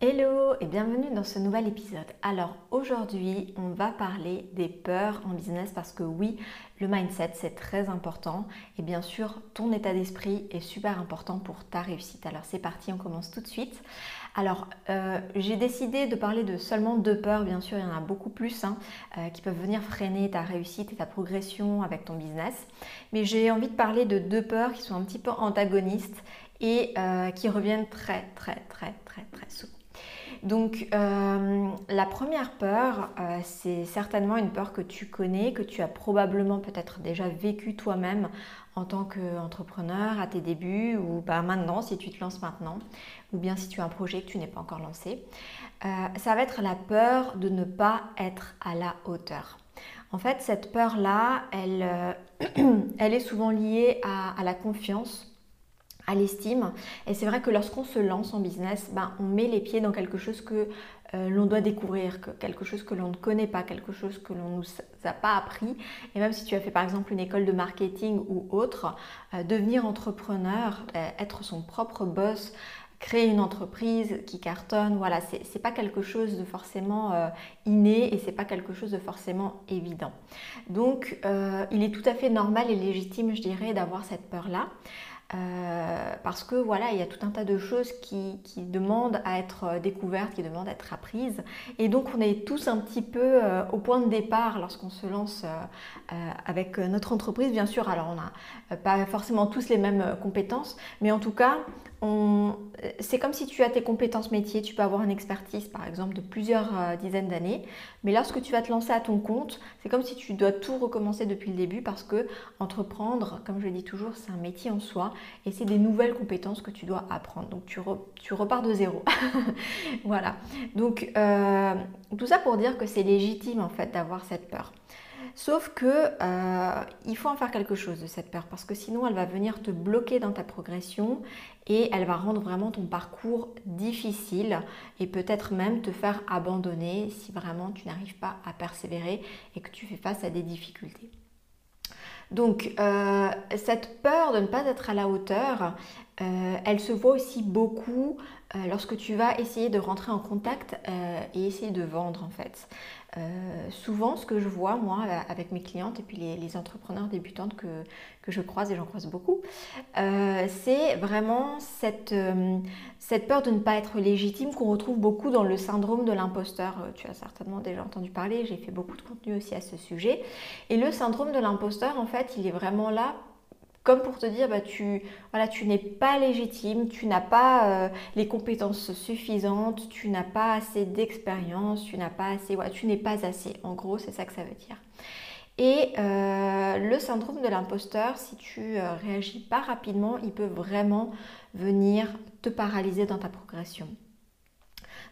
Hello et bienvenue dans ce nouvel épisode. Alors aujourd'hui, on va parler des peurs en business parce que oui, le mindset c'est très important et bien sûr, ton état d'esprit est super important pour ta réussite. Alors c'est parti, on commence tout de suite. Alors euh, j'ai décidé de parler de seulement deux peurs, bien sûr il y en a beaucoup plus hein, euh, qui peuvent venir freiner ta réussite et ta progression avec ton business. Mais j'ai envie de parler de deux peurs qui sont un petit peu antagonistes et euh, qui reviennent très très très très très souvent. Donc euh, la première peur, euh, c'est certainement une peur que tu connais, que tu as probablement peut-être déjà vécu toi-même en tant qu'entrepreneur à tes débuts ou maintenant si tu te lances maintenant ou bien si tu as un projet que tu n'es pas encore lancé. Euh, ça va être la peur de ne pas être à la hauteur. En fait, cette peur-là, elle, est souvent liée à la confiance à l'estime. Et c'est vrai que lorsqu'on se lance en business, ben, on met les pieds dans quelque chose que euh, l'on doit découvrir, que, quelque chose que l'on ne connaît pas, quelque chose que l'on ne nous a pas appris. Et même si tu as fait par exemple une école de marketing ou autre, euh, devenir entrepreneur, euh, être son propre boss, créer une entreprise qui cartonne, voilà, c'est pas quelque chose de forcément inné et c'est pas quelque chose de forcément évident. Donc, il est tout à fait normal et légitime, je dirais, d'avoir cette peur-là. Euh, parce que voilà, il y a tout un tas de choses qui, demandent à être euh, découvertes, qui demandent à être apprises. Et donc on est tous un petit peu euh, au point de départ lorsqu'on se lance avec notre entreprise. Bien sûr, alors on n'a pas forcément tous les mêmes compétences, mais en tout cas, c'est comme si tu as tes compétences métiers, tu peux avoir une expertise par exemple de plusieurs euh, dizaines d'années, mais lorsque tu vas te lancer à ton compte, c'est comme si tu dois tout recommencer depuis le début parce que entreprendre, comme je le dis toujours, c'est un métier en soi et c'est des nouvelles compétences que tu dois apprendre. Donc tu, repars de zéro. voilà. Donc euh, tout ça pour dire que c'est légitime en fait d'avoir cette peur. Sauf que euh, il faut en faire quelque chose de cette peur parce que sinon elle va venir te bloquer dans ta progression et elle va rendre vraiment ton parcours difficile et peut-être même te faire abandonner si vraiment tu n'arrives pas à persévérer et que tu fais face à des difficultés. Donc euh, cette peur de ne pas être à la hauteur, euh, elle se voit aussi beaucoup lorsque tu vas essayer de rentrer en contact et essayer de vendre en fait. Euh, souvent, ce que je vois, moi, avec mes clientes et puis les, entrepreneurs débutantes que, je croise, et j'en croise beaucoup, euh, c'est vraiment euh, cette peur de ne pas être légitime qu'on retrouve beaucoup dans le syndrome de l'imposteur. Tu as certainement déjà entendu parler, j'ai fait beaucoup de contenu aussi à ce sujet. Et le syndrome de l'imposteur, en fait, il est vraiment là comme pour te dire, bah, tu, voilà, tu n'es pas légitime, tu n'as pas euh, les compétences suffisantes, tu n'as pas assez d'expérience, tu n'as pas assez, tu n'es pas assez. En gros, c'est ça que ça veut dire. Et euh, le syndrome de l'imposteur, si tu euh, réagis pas rapidement, il peut vraiment venir te paralyser dans ta progression.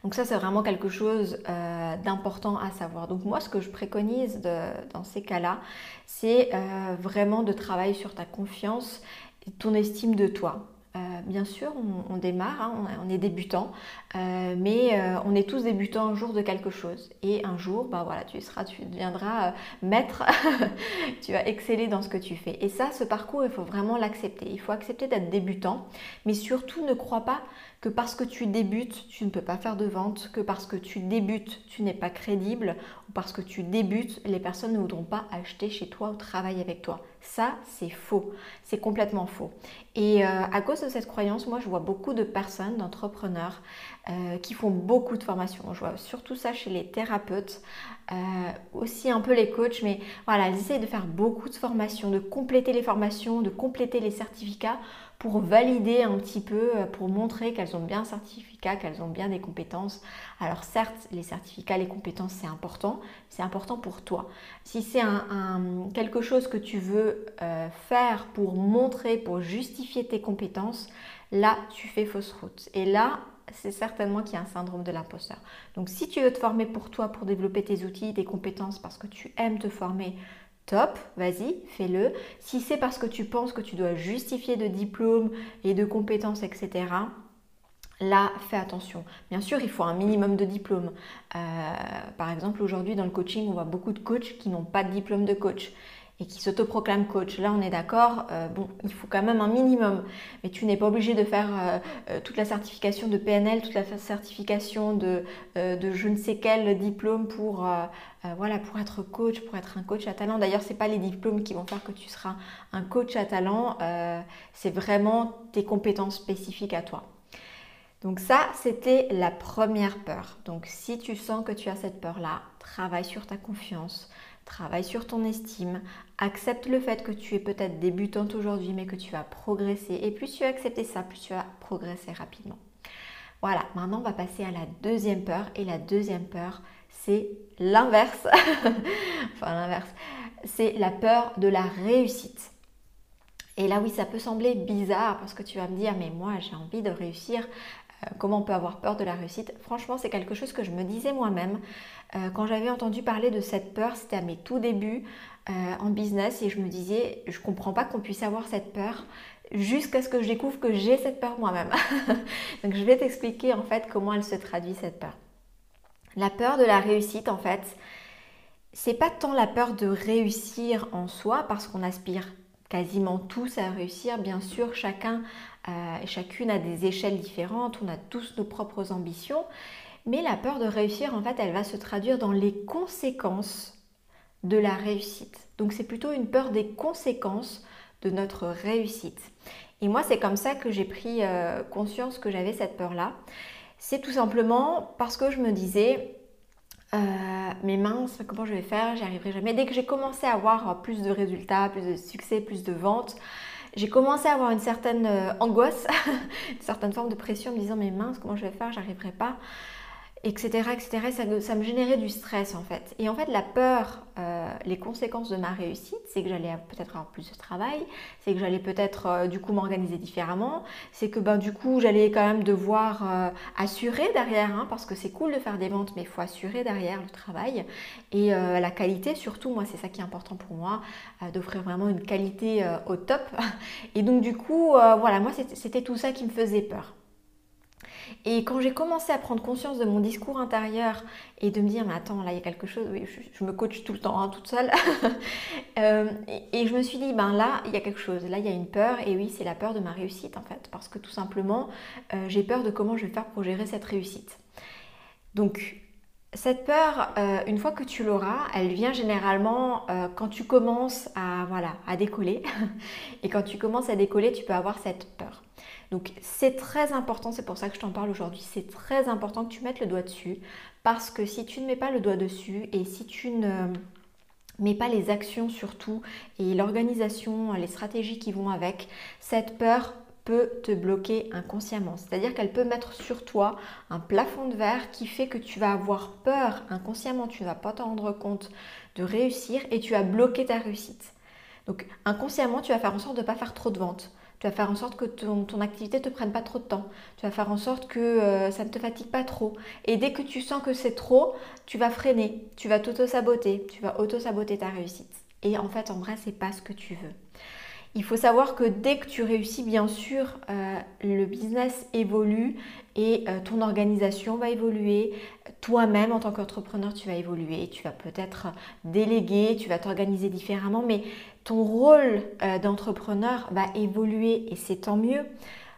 Donc ça, c'est vraiment quelque chose euh, d'important à savoir. Donc moi, ce que je préconise dans ces cas-là, c'est euh, vraiment de travailler sur ta confiance et ton estime de toi. Euh, bien sûr, on, démarre, hein, on, est débutant, mais on est tous débutants un jour de quelque chose. Et un jour, bah voilà, tu seras, tu deviendras maître, tu vas exceller dans ce que tu fais. Et ça, ce parcours, il faut vraiment l'accepter. Il faut accepter d'être débutant, mais surtout ne crois pas que parce que tu débutes, tu ne peux pas faire de vente, que parce que tu débutes, tu n'es pas crédible, ou parce que tu débutes, les personnes ne voudront pas acheter chez toi ou travailler avec toi. Ça, c'est faux. C'est complètement faux. Et euh, à cause de cette croyance, moi, je vois beaucoup de personnes, d'entrepreneurs, euh, qui font beaucoup de formations. Je vois surtout ça chez les thérapeutes, euh, aussi un peu les coachs, mais voilà, elles essayent de faire beaucoup de formations, de compléter les formations, de compléter les certificats pour valider un petit peu, euh, pour montrer qu'elles ont bien un certificat, qu'elles ont bien des compétences. Alors certes, les certificats, les compétences, c'est important, c'est important pour toi. Si c'est un, quelque chose que tu veux faire pour montrer, pour justifier tes compétences, là, tu fais fausse route. Et là, c'est certainement qu'il y a un syndrome de l'imposteur. Donc si tu veux te former pour toi, pour développer tes outils, tes compétences, parce que tu aimes te former, top, vas-y, fais-le. Si c'est parce que tu penses que tu dois justifier de diplômes et de compétences, etc., là, fais attention. Bien sûr, il faut un minimum de diplômes. Euh, par exemple, aujourd'hui, dans le coaching, on voit beaucoup de coachs qui n'ont pas de diplôme de coach et qui s'autoproclament coach. Là, on est d'accord, euh, bon, il faut quand même un minimum. Mais tu n'es pas obligé de faire euh, toute la certification de PNL, toute la certification de, de je ne sais quel diplôme pour, voilà, pour être coach, pour être un coach à talent. D'ailleurs, ce n'est pas les diplômes qui vont faire que tu seras un coach à talent, c'est vraiment tes compétences spécifiques à toi. Donc ça, c'était la première peur. Donc si tu sens que tu as cette peur-là, travaille sur ta confiance, travaille sur ton estime, accepte le fait que tu es peut-être débutante aujourd'hui, mais que tu vas progresser. Et plus tu vas accepter ça, plus tu vas progresser rapidement. Voilà, maintenant on va passer à la deuxième peur. Et la deuxième peur, c'est l'inverse. enfin l'inverse. C'est la peur de la réussite. Et là oui, ça peut sembler bizarre parce que tu vas me dire, mais moi j'ai envie de réussir, comment on peut avoir peur de la réussite? Franchement, c'est quelque chose que je me disais moi-même. Euh, quand j'avais entendu parler de cette peur, c'était à mes tout débuts euh, en business et je me disais, je comprends pas qu'on puisse avoir cette peur jusqu'à ce que je découvre que j'ai cette peur moi-même. Donc je vais t'expliquer en fait comment elle se traduit cette peur. La peur de la réussite en fait, c'est pas tant la peur de réussir en soi parce qu'on aspire quasiment tous à réussir. Bien sûr, chacun euh, chacune a des échelles différentes, on a tous nos propres ambitions, mais la peur de réussir, en fait, elle va se traduire dans les conséquences de la réussite. Donc c'est plutôt une peur des conséquences de notre réussite. Et moi, c'est comme ça que j'ai pris euh, conscience que j'avais cette peur-là. C'est tout simplement parce que je me disais, euh, mais mince, comment je vais faire? J'y arriverai jamais. Dès que j'ai commencé à avoir plus de résultats, plus de succès, plus de ventes, j'ai commencé à avoir une certaine euh, angoisse, une certaine forme de pression, en me disant mais mince, comment je vais faire? J'arriverai pas etc. etc. Ça, me générait du stress en fait. Et en fait, la peur, euh, les conséquences de ma réussite, c'est que j'allais peut-être avoir plus de travail, c'est que j'allais peut-être euh, du coup m'organiser différemment, c'est que ben, du coup j'allais quand même devoir euh, assurer derrière, hein, parce que c'est cool de faire des ventes, mais il faut assurer derrière le travail et la qualité surtout. Moi, c'est ça qui est important pour moi, d'offrir vraiment une qualité au top. Et donc du coup, voilà, moi c'était tout ça qui me faisait peur. Et quand j'ai commencé à prendre conscience de mon discours intérieur et de me dire, mais attends, là, il y a quelque chose, oui, je, me coach tout le temps, hein, toute seule. Euh, et, je me suis dit, ben là, il y a quelque chose, là, il y a une peur, et oui, c'est la peur de ma réussite, en fait, parce que tout simplement, euh, j'ai peur de comment je vais faire pour gérer cette réussite. Donc, cette peur, euh, une fois que tu l'auras, elle vient généralement quand tu commences à, voilà, à décoller. et quand tu commences à décoller, tu peux avoir cette peur. Donc c'est très important, c'est pour ça que je t'en parle aujourd'hui, c'est très important que tu mettes le doigt dessus parce que si tu ne mets pas le doigt dessus et si tu ne mets pas les actions surtout et l'organisation, les stratégies qui vont avec, cette peur peut te bloquer inconsciemment. C'est-à-dire qu'elle peut mettre sur toi un plafond de verre qui fait que tu vas avoir peur inconsciemment, tu ne vas pas t'en rendre compte de réussir et tu vas bloquer ta réussite. Donc inconsciemment, tu vas faire en sorte de ne pas faire trop de ventes. Tu vas faire en sorte que ton, activité ne te prenne pas trop de temps. Tu vas faire en sorte que euh, ça ne te fatigue pas trop. Et dès que tu sens que c'est trop, tu vas freiner, tu vas t'auto-saboter, tu vas auto-saboter ta réussite. Et en fait, en vrai, c'est pas ce que tu veux. Il faut savoir que dès que tu réussis, bien sûr, euh, le business évolue et euh, ton organisation va évoluer. Toi-même, en tant qu'entrepreneur, tu vas évoluer. Tu vas peut-être déléguer, tu vas t'organiser différemment, mais ton rôle euh, d'entrepreneur va évoluer et c'est tant mieux.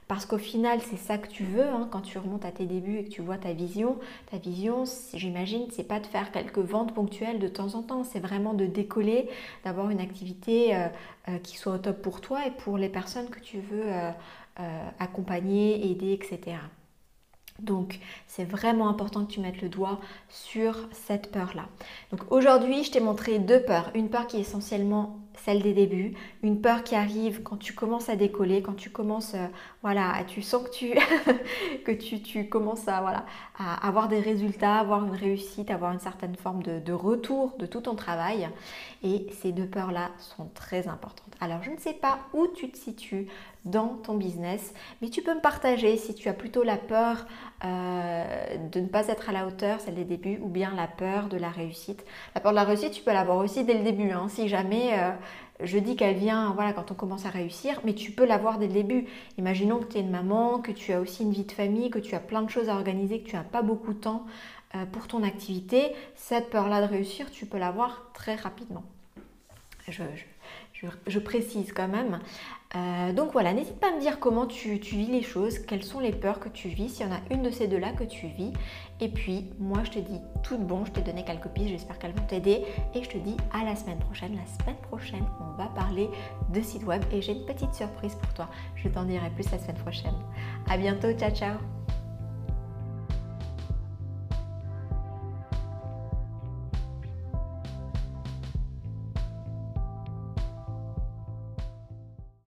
Parce qu'au final, c'est ça que tu veux hein, quand tu remontes à tes débuts et que tu vois ta vision. Ta vision, j'imagine, c'est pas de faire quelques ventes ponctuelles de temps en temps, c'est vraiment de décoller, d'avoir une activité euh, euh, qui soit au top pour toi et pour les personnes que tu veux accompagner, aider, etc. Donc, c'est vraiment important que tu mettes le doigt sur cette peur-là. Donc, aujourd'hui, je t'ai montré deux peurs. Une peur qui est essentiellement celle des débuts, une peur qui arrive quand tu commences à décoller, quand tu commences, euh, voilà, tu sens que tu, que tu, commences à, voilà, avoir des résultats, avoir une réussite, avoir une certaine forme de, de retour de tout ton travail. Et ces deux peurs-là sont très importantes. Alors, je ne sais pas où tu te situes dans ton business, mais tu peux me partager si tu as plutôt la peur euh, de ne pas être à la hauteur, celle des débuts, ou bien la peur de la réussite. La peur de la réussite, tu peux l'avoir aussi dès le début. Hein, si jamais euh, je dis qu'elle vient voilà, quand on commence à réussir, mais tu peux l'avoir dès le début. Imaginons que tu es une maman, que tu as aussi une vie de famille, que tu as plein de choses à organiser, que tu n'as pas beaucoup de temps euh, pour ton activité. Cette peur-là de réussir, tu peux l'avoir très rapidement. Précise quand même. Euh, donc voilà, n'hésite pas à me dire comment tu, vis les choses, quelles sont les peurs que tu vis, s'il y en a une de ces deux-là que tu vis. Et puis, moi, je te dis tout de bon, je t'ai donné quelques pistes, j'espère qu'elles vont t'aider. Et je te dis à la semaine prochaine. La semaine prochaine, on va parler de site web et j'ai une petite surprise pour toi. Je t'en dirai plus la semaine prochaine. À bientôt, ciao ciao